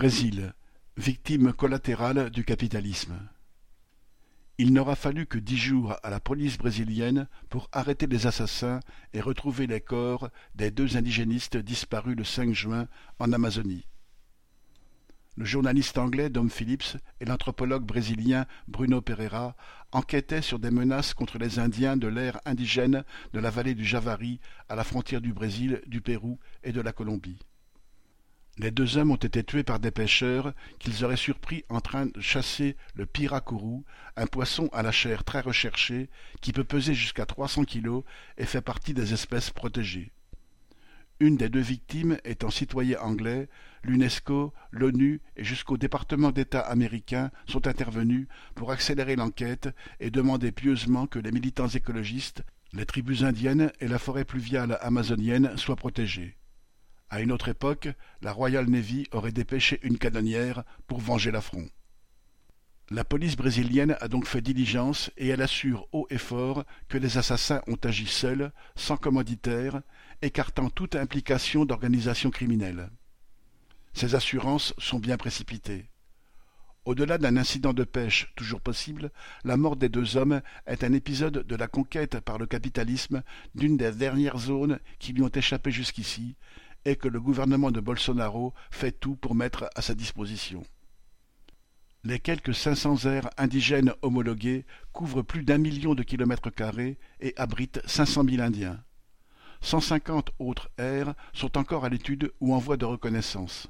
Brésil, victime collatérale du capitalisme. Il n'aura fallu que dix jours à la police brésilienne pour arrêter les assassins et retrouver les corps des deux indigénistes disparus le 5 juin en Amazonie. Le journaliste anglais Dom Phillips et l'anthropologue brésilien Bruno Pereira enquêtaient sur des menaces contre les Indiens de l'ère indigène de la vallée du Javari à la frontière du Brésil, du Pérou et de la Colombie. Les deux hommes ont été tués par des pêcheurs qu'ils auraient surpris en train de chasser le piracourou, un poisson à la chair très recherchée qui peut peser jusqu'à trois cents kilos et fait partie des espèces protégées. Une des deux victimes étant citoyen anglais, l'UNESCO, l'ONU et jusqu'au département d'État américain sont intervenus pour accélérer l'enquête et demander pieusement que les militants écologistes, les tribus indiennes et la forêt pluviale amazonienne soient protégés. À une autre époque, la Royal Navy aurait dépêché une canonnière pour venger l'affront. La police brésilienne a donc fait diligence et elle assure haut et fort que les assassins ont agi seuls, sans commanditaire, écartant toute implication d'organisation criminelle. Ces assurances sont bien précipitées. Au-delà d'un incident de pêche toujours possible, la mort des deux hommes est un épisode de la conquête par le capitalisme d'une des dernières zones qui lui ont échappé jusqu'ici et que le gouvernement de Bolsonaro fait tout pour mettre à sa disposition. Les quelques 500 aires indigènes homologuées couvrent plus d'un million de kilomètres carrés et abritent 500 000 Indiens. 150 autres aires sont encore à l'étude ou en voie de reconnaissance.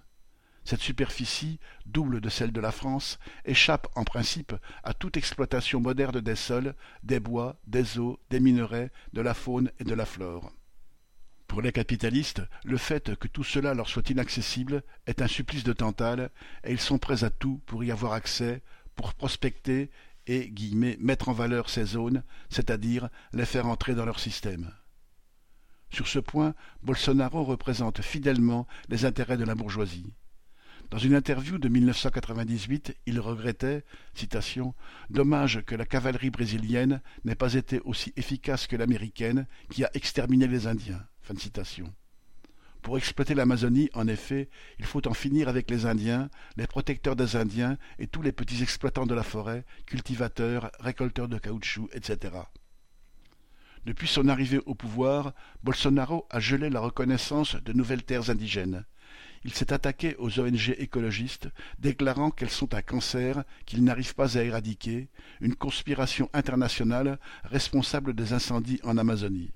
Cette superficie, double de celle de la France, échappe en principe à toute exploitation moderne des sols, des bois, des eaux, des minerais, de la faune et de la flore. Pour les capitalistes, le fait que tout cela leur soit inaccessible est un supplice de Tantale, et ils sont prêts à tout pour y avoir accès, pour prospecter et mettre en valeur ces zones, c'est-à-dire les faire entrer dans leur système. Sur ce point, Bolsonaro représente fidèlement les intérêts de la bourgeoisie. Dans une interview de 1998, il regrettait, citation, Dommage que la cavalerie brésilienne n'ait pas été aussi efficace que l'américaine qui a exterminé les Indiens. Pour exploiter l'Amazonie, en effet, il faut en finir avec les Indiens, les protecteurs des Indiens et tous les petits exploitants de la forêt, cultivateurs, récolteurs de caoutchouc, etc. Depuis son arrivée au pouvoir, Bolsonaro a gelé la reconnaissance de nouvelles terres indigènes. Il s'est attaqué aux ONG écologistes, déclarant qu'elles sont un cancer qu'il n'arrive pas à éradiquer, une conspiration internationale responsable des incendies en Amazonie.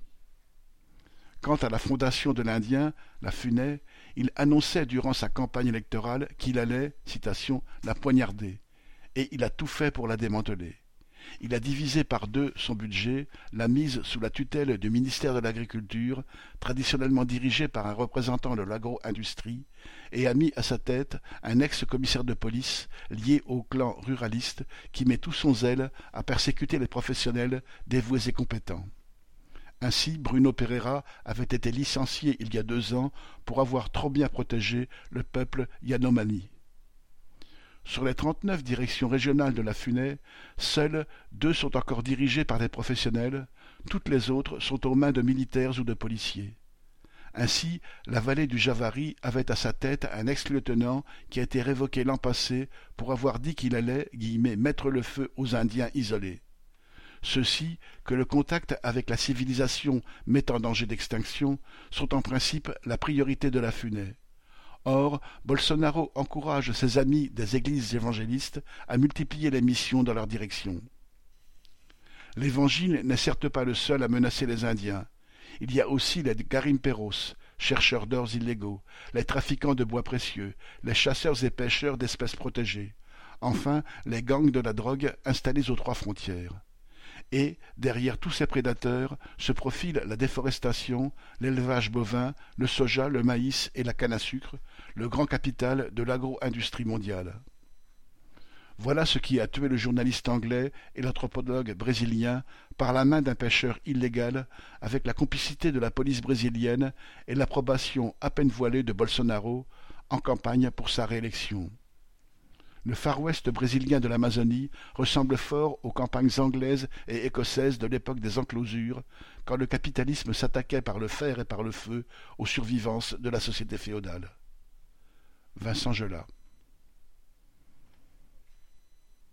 Quant à la fondation de l'Indien, la FUNAI, il annonçait durant sa campagne électorale qu'il allait, citation, la poignarder, et il a tout fait pour la démanteler. Il a divisé par deux son budget, la mise sous la tutelle du ministère de l'Agriculture, traditionnellement dirigé par un représentant de l'agro-industrie, et a mis à sa tête un ex-commissaire de police lié au clan ruraliste qui met tout son zèle à persécuter les professionnels dévoués et compétents. Ainsi, Bruno Pereira avait été licencié il y a deux ans pour avoir trop bien protégé le peuple Yanomami. Sur les trente-neuf directions régionales de la FUNAI, seules deux sont encore dirigées par des professionnels, toutes les autres sont aux mains de militaires ou de policiers. Ainsi, la vallée du Javari avait à sa tête un ex-lieutenant qui a été révoqué l'an passé pour avoir dit qu'il allait mettre le feu aux Indiens isolés. Ceux-ci, que le contact avec la civilisation met en danger d'extinction, sont en principe la priorité de la FUNAI. Or, Bolsonaro encourage ses amis des églises évangélistes à multiplier les missions dans leur direction. L'Évangile n'est certes pas le seul à menacer les Indiens. Il y a aussi les garimperos, chercheurs d'or illégaux, les trafiquants de bois précieux, les chasseurs et pêcheurs d'espèces protégées, enfin les gangs de la drogue installés aux trois frontières et, derrière tous ces prédateurs, se profile la déforestation, l'élevage bovin, le soja, le maïs et la canne à sucre, le grand capital de l'agro-industrie mondiale. Voilà ce qui a tué le journaliste anglais et l'anthropologue brésilien par la main d'un pêcheur illégal, avec la complicité de la police brésilienne et l'approbation à peine voilée de Bolsonaro, en campagne pour sa réélection. Le Far West brésilien de l'Amazonie ressemble fort aux campagnes anglaises et écossaises de l'époque des enclosures, quand le capitalisme s'attaquait par le fer et par le feu aux survivances de la société féodale. Vincent Gelat